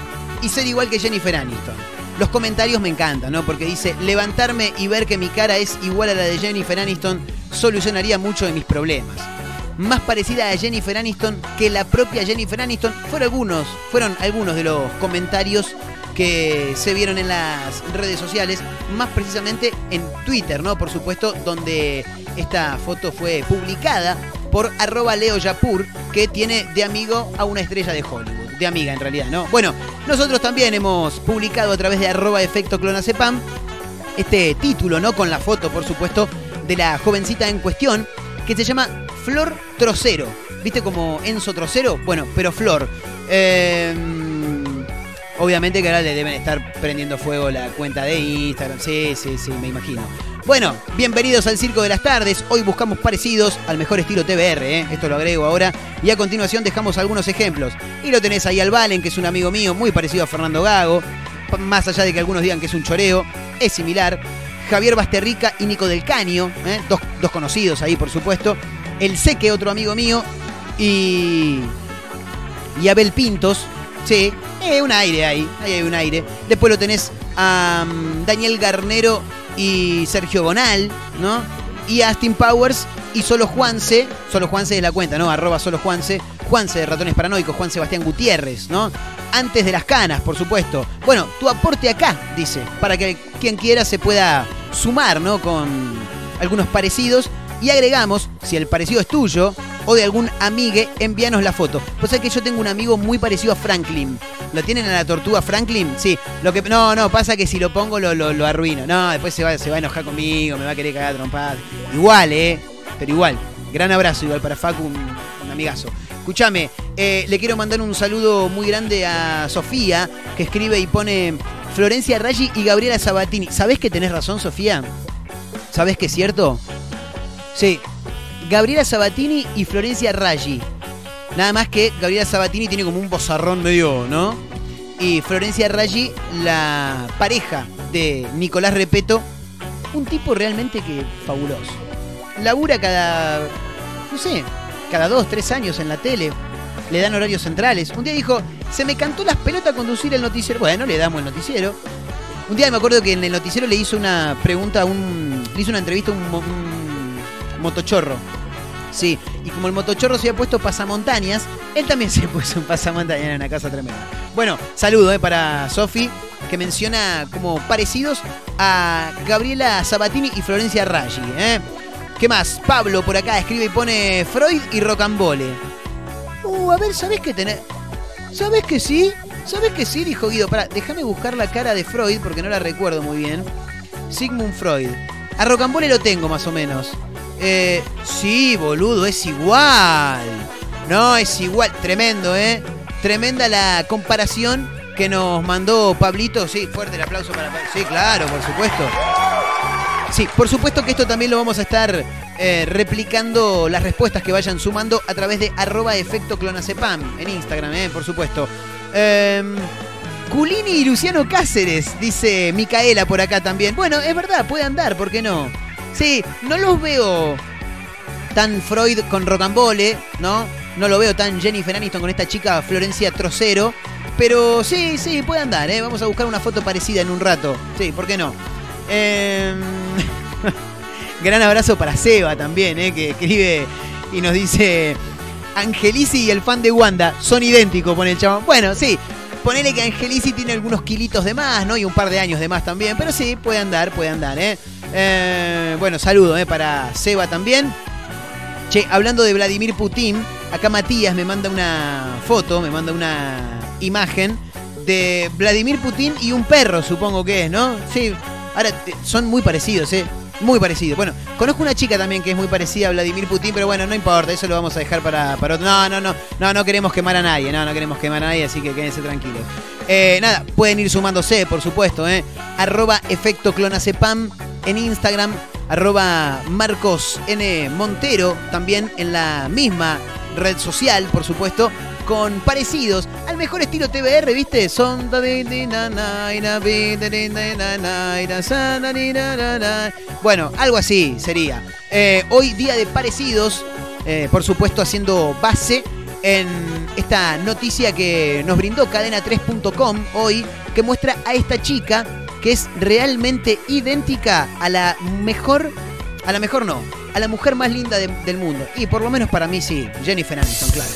S8: y ser igual que Jennifer Aniston. Los comentarios me encantan, ¿no? Porque dice, levantarme y ver que mi cara es igual a la de Jennifer Aniston solucionaría mucho de mis problemas. Más parecida a Jennifer Aniston que la propia Jennifer Aniston fueron algunos, fueron algunos de los comentarios que se vieron en las redes sociales, más precisamente en Twitter, ¿no? Por supuesto, donde esta foto fue publicada por arroba Leo Yapur, que tiene de amigo a una estrella de Hollywood. De amiga, en realidad, ¿no? Bueno, nosotros también hemos publicado a través de arroba efecto clonacepam este título, ¿no? Con la foto, por supuesto, de la jovencita en cuestión, que se llama Flor Trocero. ¿Viste como Enzo Trocero? Bueno, pero Flor. Eh, obviamente que ahora le deben estar prendiendo fuego la cuenta de Instagram. Sí, sí, sí, me imagino. Bueno, bienvenidos al Circo de las Tardes. Hoy buscamos parecidos al mejor estilo TBR, ¿eh? esto lo agrego ahora. Y a continuación dejamos algunos ejemplos. Y lo tenés ahí al Valen, que es un amigo mío, muy parecido a Fernando Gago. Más allá de que algunos digan que es un choreo, es similar. Javier Basterrica y Nico del Caño, ¿eh? dos, dos conocidos ahí, por supuesto. El Seque, otro amigo mío. Y. Y Abel Pintos. Sí, eh, un aire ahí. Ahí hay un aire. Después lo tenés a mm, Daniel Garnero y Sergio Bonal, ¿no? Y a Austin Powers y Solo Juanse. Solo Juanse es la cuenta, ¿no? Arroba Solo Juanse. Juanse de Ratones Paranoicos, Juan Sebastián Gutiérrez, ¿no? Antes de las canas, por supuesto. Bueno, tu aporte acá, dice, para que quien quiera se pueda sumar, ¿no? Con algunos parecidos. Y agregamos, si el parecido es tuyo o de algún amigue, envíanos la foto. Pues es que yo tengo un amigo muy parecido a Franklin. ¿Lo tienen a la tortuga Franklin? Sí. Lo que, no, no, pasa que si lo pongo lo, lo, arruino. No, después se va, se va a enojar conmigo, me va a querer cagar trompadas. Igual, ¿eh? Pero igual. Gran abrazo igual para Facu, un, un amigazo. Escúchame, eh, le quiero mandar un saludo muy grande a Sofía, que escribe y pone Florencia Raggi y Gabriela Sabatini. ¿Sabés que tenés razón, Sofía? ¿Sabés que es cierto? Sí. Gabriela Sabatini y Florencia Raggi. Nada más que Gabriela Sabatini tiene como un bozarrón medio, ¿no? Y Florencia Raggi, la pareja de Nicolás Repeto, un tipo realmente que fabuloso. Labura cada, no sé, cada dos, tres años en la tele. Le dan horarios centrales. Un día dijo, se me cantó las pelotas conducir el noticiero. Bueno, le damos el noticiero. Un día me acuerdo que en el noticiero le hizo una pregunta un. Le hizo una entrevista a un motochorro. Sí, y como el motochorro se había puesto pasamontañas, él también se puso un pasamontañas en una casa tremenda. Bueno, saludo eh, para Sofi, que menciona como parecidos a Gabriela Sabatini y Florencia Raggi. ¿eh? ¿Qué más? Pablo por acá escribe y pone Freud y Rocambole. Uh, a ver, ¿sabés qué tenés? ¿Sabés que sí? ¿Sabés que sí? Dijo Guido. Pará, déjame buscar la cara de Freud porque no la recuerdo muy bien. Sigmund Freud. A Rocambole lo tengo más o menos. Eh, sí, boludo, es igual. No, es igual. Tremendo, ¿eh? Tremenda la comparación que nos mandó Pablito. Sí, fuerte el aplauso para Pablo. Sí, claro, por supuesto. Sí, por supuesto que esto también lo vamos a estar eh, replicando las respuestas que vayan sumando a través de arroba efecto clonacepam en Instagram, eh, por supuesto. Em, Culini y Luciano Cáceres, dice Micaela por acá también. Bueno, es verdad, puede andar, ¿por qué no? Sí, no los veo tan Freud con Rocambole, ¿no? No lo veo tan Jennifer Aniston con esta chica Florencia Trocero. Pero sí, sí, puede andar, ¿eh? Vamos a buscar una foto parecida en un rato. Sí, ¿por qué no? Em, Gran abrazo para Seba también, ¿eh? que escribe y nos dice: Angelici y el fan de Wanda son idénticos, pone el chabón. Bueno, sí, ponele que Angelici tiene algunos kilitos de más, ¿no? Y un par de años de más también, pero sí, puede andar, puede andar, ¿eh? Eh, bueno, saludo ¿eh? para Seba también. Che, hablando de Vladimir Putin, acá Matías me manda una foto, me manda una imagen de Vladimir Putin y un perro, supongo que es, ¿no? Sí, ahora son muy parecidos, ¿eh? Muy parecidos. Bueno, conozco una chica también que es muy parecida a Vladimir Putin, pero bueno, no importa, eso lo vamos a dejar para, para otro. No, no, no, no, no queremos quemar a nadie, no, no queremos quemar a nadie, así que quédense tranquilos. Eh, nada, pueden ir sumándose, por supuesto, ¿eh? Arroba efecto clonacepam en Instagram, arroba Marcos N. Montero, también en la misma red social, por supuesto, con parecidos al mejor estilo TBR, ¿viste? Son bueno, algo así sería. Eh, hoy día de parecidos, eh, por supuesto haciendo base en esta noticia que nos brindó cadena3.com hoy, que muestra a esta chica que es realmente idéntica a la mejor, a la mejor no, a la mujer más linda de- del mundo. Y por lo menos para mí sí, Jennifer Aniston, claro.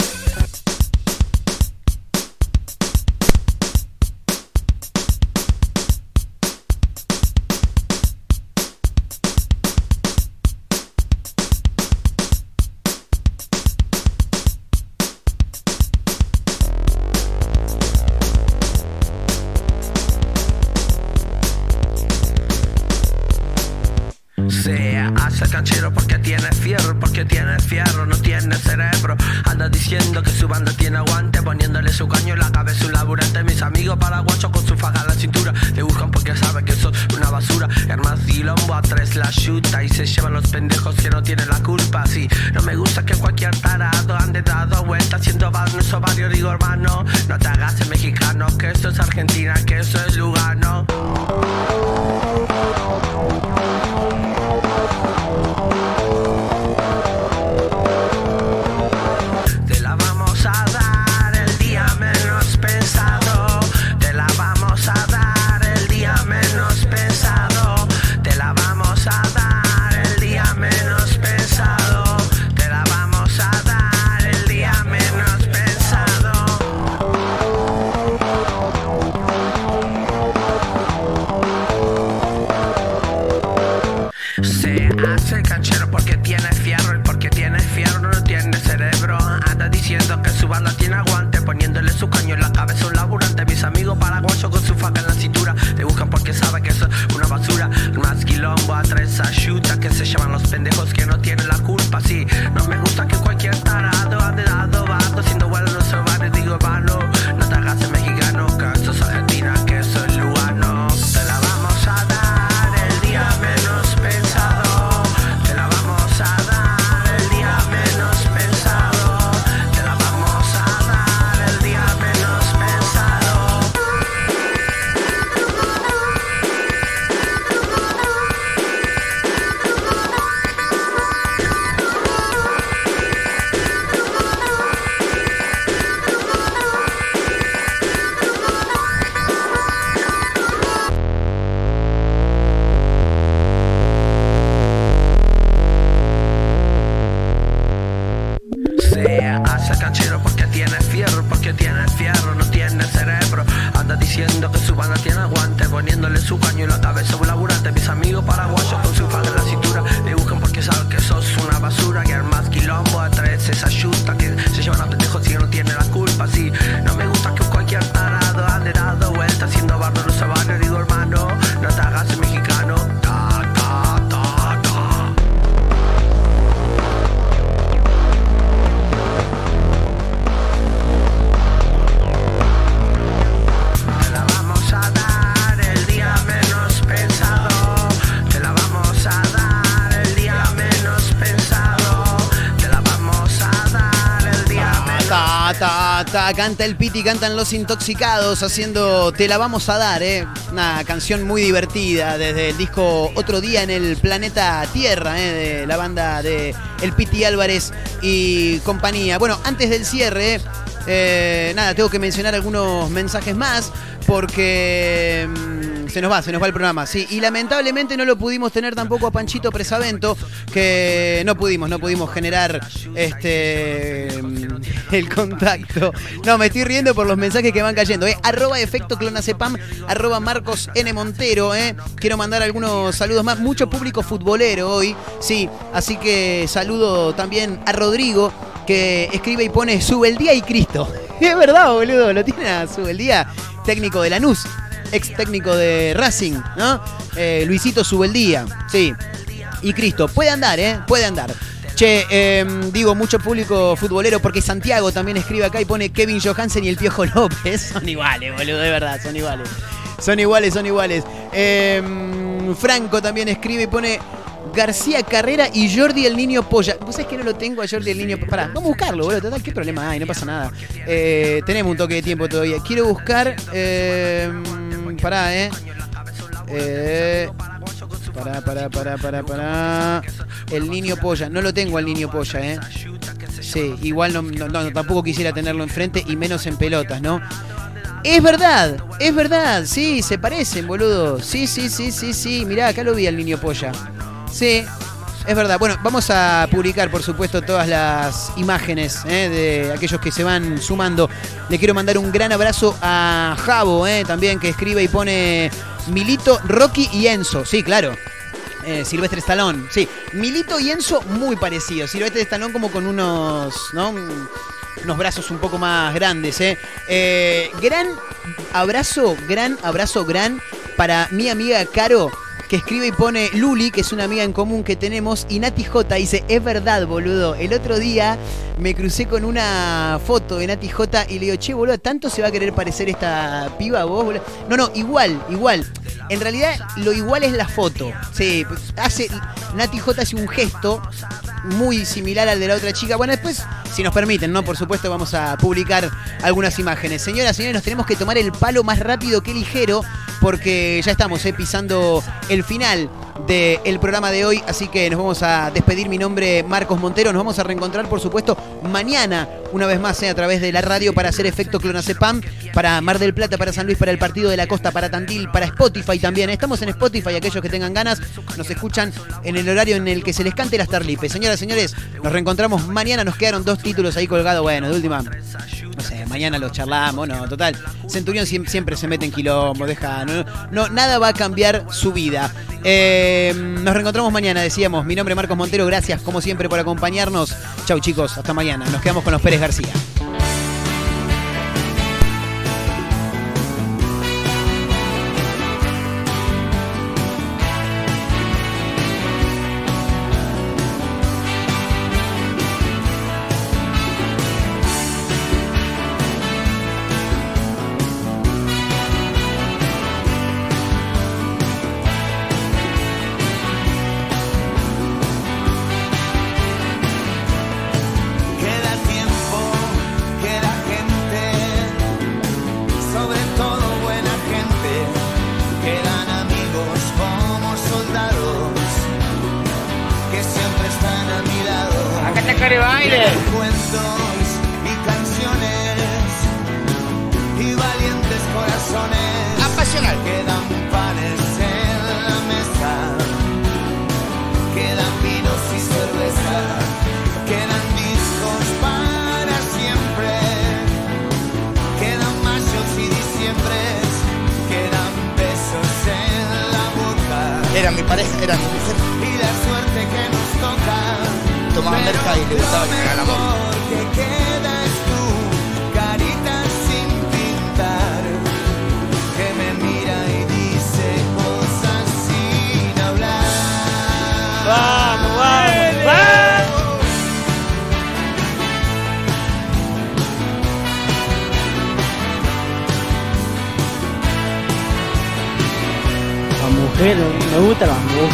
S14: Ovario. Digo, hermano, no te hagas el mexicano, que esto es Argentina, que eso es ta, ta,
S8: canta el Piti, cantan los intoxicados haciendo Te la vamos a dar, ¿eh? Una canción muy divertida desde el disco Otro Día en el Planeta Tierra, ¿eh? De la banda de El Piti Álvarez y compañía. Bueno, antes del cierre, eh, nada, tengo que mencionar algunos mensajes más porque mm, se nos va, se nos va el programa, sí. Y lamentablemente no lo pudimos tener tampoco a Panchito Presavento, que no pudimos, no pudimos generar este el contacto. No, me estoy riendo por los mensajes que van cayendo. ¿eh? Arroba efecto clonacepam, arroba Marcos N. Montero. ¿eh? Quiero mandar algunos saludos más. Mucho público futbolero hoy, sí. Así que saludo también a Rodrigo, que escribe y pone sube el día y Cristo. Es verdad, boludo, lo tiene a sube el día, técnico de Lanús, ex técnico de Racing, ¿no? Eh, Luisito Subeldía, sí. Y Cristo, puede andar, ¿eh? Puede andar. Che, eh, digo, mucho público futbolero, porque Santiago también escribe acá y pone Kevin Johansen y el Piojo López. Son iguales, boludo, de verdad, son iguales. Son iguales, son iguales. Eh, Franco también escribe y pone García Carrera y Jordi el Niño Polla. ¿Vos sabés que no lo tengo a Jordi el Niño Polla? Pará, vamos a buscarlo, boludo. Total, ¿qué problema hay? No pasa nada. Eh, tenemos un toque de tiempo todavía. Quiero buscar. Eh, pará, eh. Eh, pará, pará, pará, pará, pará. El niño polla. No lo tengo al niño polla, eh. Sí, igual no, no- tampoco quisiera tenerlo enfrente y menos en pelotas, ¿no? Es verdad, es verdad, sí, se parecen, boludo. Sí, sí, sí, sí, sí. Mirá, acá lo vi al niño polla. Sí, es verdad. Bueno, vamos a publicar, por supuesto, todas las imágenes eh, de aquellos que se van sumando. Le quiero mandar un gran abrazo a Javo, eh, también, que escribe y pone Milito, Rocky y Enzo. Sí, claro. Eh, Silvestre Stallone, sí. Milito y Enzo muy parecidos. Silvestre Stallone como con unos, ¿no? Un- Unos brazos un poco más grandes. Eh, Gran abrazo, gran abrazo, gran para mi amiga Caro, que escribe y pone Luli, que es una amiga en común que tenemos, y Nati J dice, es verdad, boludo. El otro día me crucé con una foto de Nati J y le digo, che, boludo, ¿tanto se va a querer parecer esta piba vos, boludo? No, no, igual, igual. En realidad, lo igual es la foto. Sí, hace, Nati J hace un gesto muy similar al de la otra chica. Bueno, después, si nos permiten, ¿no? Por supuesto, vamos a publicar algunas imágenes. Señoras, señores, nos tenemos que tomar el palo más rápido que ligero porque ya estamos eh, pisando el final del programa de hoy, así que nos vamos a despedir. Mi nombre es Marcos Montero, nos vamos a reencontrar, por supuesto, mañana, una vez más, eh, a través de la radio para hacer efecto Clonacepam, para Mar del Plata, para San Luis, para el Partido de la Costa, para Tandil, para Spotify también. Estamos en Spotify, aquellos que tengan ganas, nos escuchan en el horario en el que se les cante las tarlipes. Señoras, señores, nos reencontramos mañana, nos quedaron dos títulos ahí colgados, bueno, de última, no sé, mañana los charlamos, no, total. Centurión siem- siempre se mete en quilombo, deja, no, no, nada va a cambiar su vida. Eh, nos reencontramos mañana, decíamos. Mi nombre es Marcos Montero, gracias como siempre por acompañarnos. Chau chicos, hasta mañana. Nos quedamos con los Pérez García.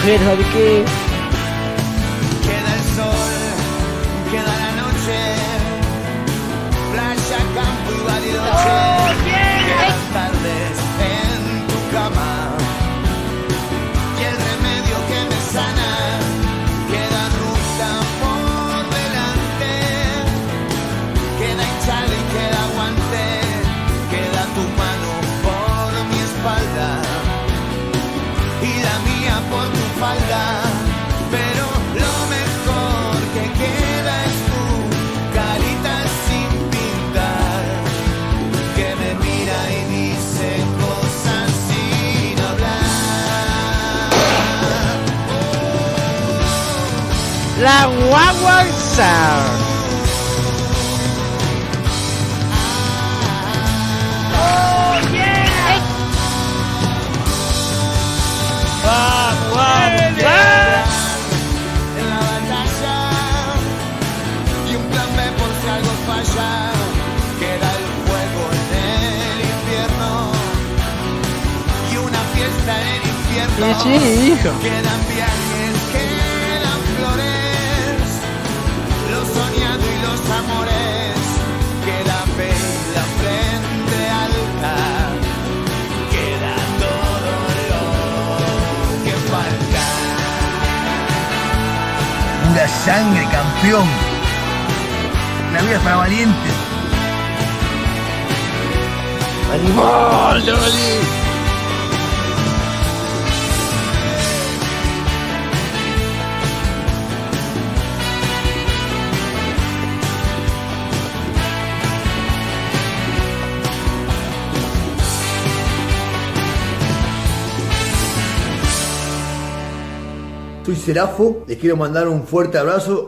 S7: Las mujeres, ¿sabes
S6: Serafo, les quiero mandar un fuerte abrazo